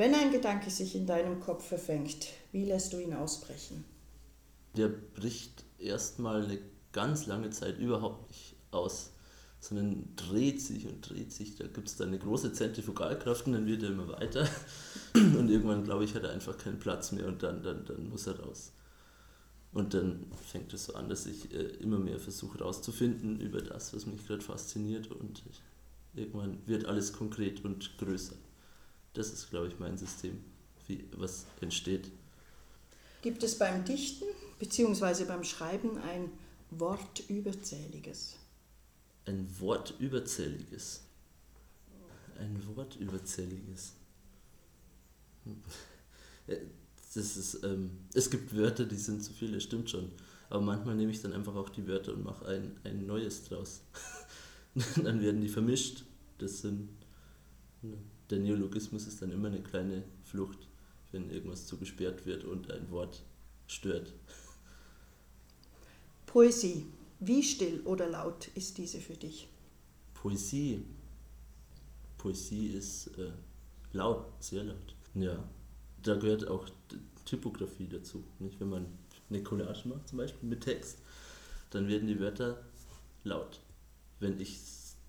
Wenn ein Gedanke sich in deinem Kopf verfängt, wie lässt du ihn ausbrechen? Der bricht erstmal eine ganz lange Zeit überhaupt nicht aus, sondern dreht sich und dreht sich. Da gibt es dann eine große Zentrifugalkraft und dann wird er immer weiter. Und irgendwann, glaube ich, hat er einfach keinen Platz mehr und dann, dann, dann muss er raus. Und dann fängt es so an, dass ich äh, immer mehr versuche rauszufinden über das, was mich gerade fasziniert und irgendwann wird alles konkret und größer. Das ist, glaube ich, mein System, wie, was entsteht. Gibt es beim Dichten bzw. beim Schreiben ein Wort überzähliges? Ein Wort überzähliges. Ein Wort überzähliges. Das ist, ähm, es gibt Wörter, die sind zu viele, stimmt schon. Aber manchmal nehme ich dann einfach auch die Wörter und mache ein, ein neues draus. dann werden die vermischt. Das sind, ne, der Neologismus ist dann immer eine kleine Flucht, wenn irgendwas zu gesperrt wird und ein Wort stört. Poesie. Wie still oder laut ist diese für dich? Poesie. Poesie ist äh, laut, sehr laut. Ja, da gehört auch Typografie dazu. Nicht? Wenn man eine Collage macht, zum Beispiel mit Text, dann werden die Wörter laut. Wenn ich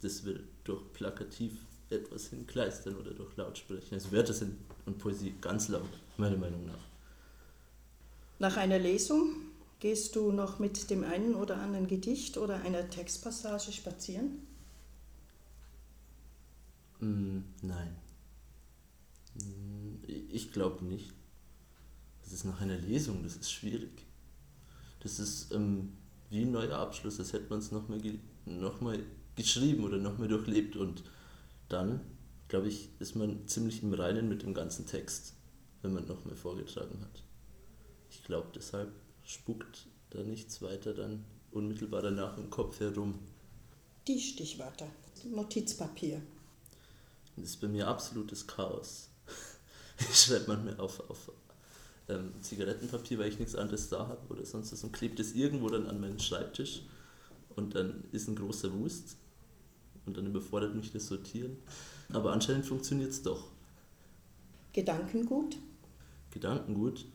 das will, durch plakativ etwas hinkleistern oder durch laut sprechen. Also Wörter sind und Poesie ganz laut, meiner Meinung nach. Nach einer Lesung gehst du noch mit dem einen oder anderen Gedicht oder einer Textpassage spazieren? Mm, nein. Mm, ich glaube nicht. Das ist nach einer Lesung, das ist schwierig. Das ist ähm, wie ein neuer Abschluss, als hätte man es nochmal noch geschrieben oder nochmal durchlebt und dann, glaube ich, ist man ziemlich im Reinen mit dem ganzen Text, wenn man nochmal vorgetragen hat. Ich glaube, deshalb spukt da nichts weiter dann unmittelbar danach im Kopf herum. Die Stichwörter, Notizpapier. Das ist bei mir absolutes Chaos. Ich schreibe manchmal auf, auf ähm, Zigarettenpapier, weil ich nichts anderes da habe oder sonst was und klebt es irgendwo dann an meinen Schreibtisch und dann ist ein großer Wust und dann überfordert mich das Sortieren. Aber anscheinend funktioniert es doch. Gedankengut? Gedankengut?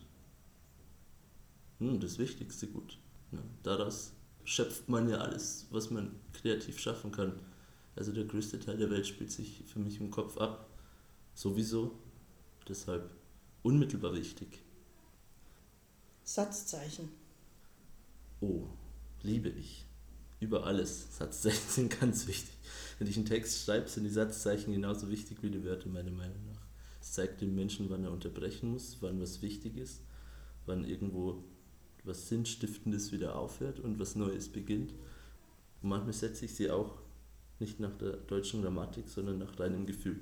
Hm, das wichtigste Gut. Ja, daraus schöpft man ja alles, was man kreativ schaffen kann. Also der größte Teil der Welt spielt sich für mich im Kopf ab. Sowieso. Deshalb unmittelbar wichtig. Satzzeichen. Oh, liebe ich. Über alles. Satzzeichen sind ganz wichtig. Wenn ich einen Text schreibe, sind die Satzzeichen genauso wichtig wie die Wörter, meiner Meinung nach. Es zeigt dem Menschen, wann er unterbrechen muss, wann was wichtig ist, wann irgendwo was Sinnstiftendes wieder aufhört und was Neues beginnt. Und manchmal setze ich sie auch nicht nach der deutschen Grammatik, sondern nach reinem Gefühl.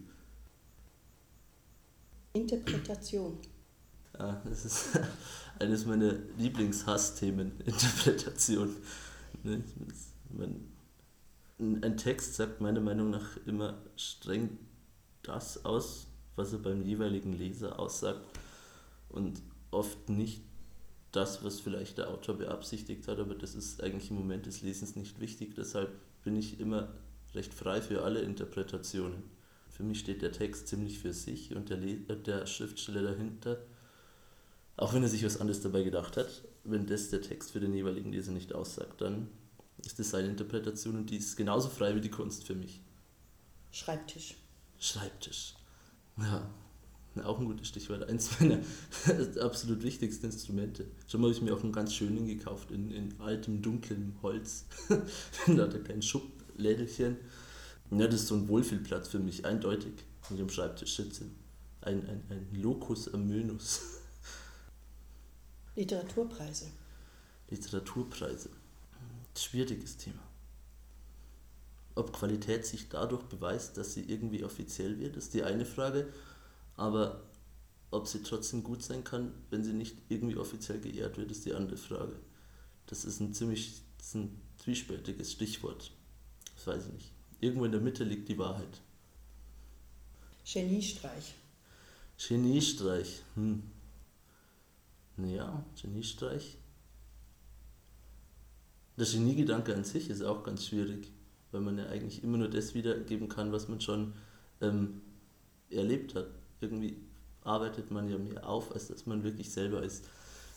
Interpretation. Ja, das ist eines meiner Lieblingshassthemen, Interpretation. Ne, ein Text sagt meiner Meinung nach immer streng das aus, was er beim jeweiligen Leser aussagt und oft nicht das, was vielleicht der Autor beabsichtigt hat, aber das ist eigentlich im Moment des Lesens nicht wichtig. Deshalb bin ich immer recht frei für alle Interpretationen. Für mich steht der Text ziemlich für sich und der, Le der Schriftsteller dahinter, auch wenn er sich was anderes dabei gedacht hat, wenn das der Text für den jeweiligen Leser nicht aussagt, dann ist das seine Interpretation und die ist genauso frei wie die Kunst für mich. Schreibtisch. Schreibtisch. Ja, auch ein gutes Stichwort. Eins meiner absolut wichtigsten Instrumente. Schon mal habe ich mir auch einen ganz schönen gekauft, in, in altem, dunklem Holz. da hat er kein Schublädelchen. Ja, das ist so ein Wohlfühlplatz für mich, eindeutig, wenn ich am Schreibtisch sitze. Ein, ein, ein Locus amönus. Literaturpreise. Literaturpreise. Schwieriges Thema. Ob Qualität sich dadurch beweist, dass sie irgendwie offiziell wird, ist die eine Frage. Aber ob sie trotzdem gut sein kann, wenn sie nicht irgendwie offiziell geehrt wird, ist die andere Frage. Das ist ein ziemlich ist ein zwiespältiges Stichwort. Das weiß ich nicht. Irgendwo in der Mitte liegt die Wahrheit. Geniestreich. Geniestreich. Hm. Naja, Geniestreich. Der Geniegedanke an sich ist auch ganz schwierig, weil man ja eigentlich immer nur das wiedergeben kann, was man schon ähm, erlebt hat irgendwie arbeitet man ja mehr auf, als dass man wirklich selber als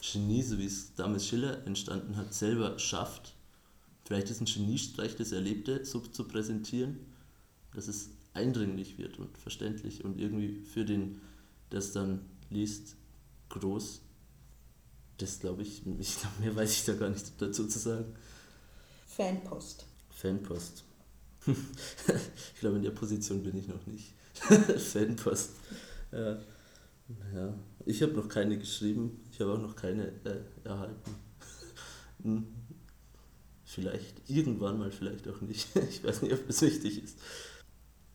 Genie, so wie es damals Schiller entstanden hat, selber schafft. Vielleicht ist ein Geniestreich, das Erlebte so zu präsentieren, dass es eindringlich wird und verständlich und irgendwie für den, der es dann liest, groß. Das glaube ich, ich glaube, mehr weiß ich da gar nicht dazu zu sagen. Fanpost. Fanpost. ich glaube, in der Position bin ich noch nicht. Fanpost. Ja. ja. Ich habe noch keine geschrieben. Ich habe auch noch keine äh, erhalten. Hm. vielleicht irgendwann mal, vielleicht auch nicht. Ich weiß nicht, ob das wichtig ist.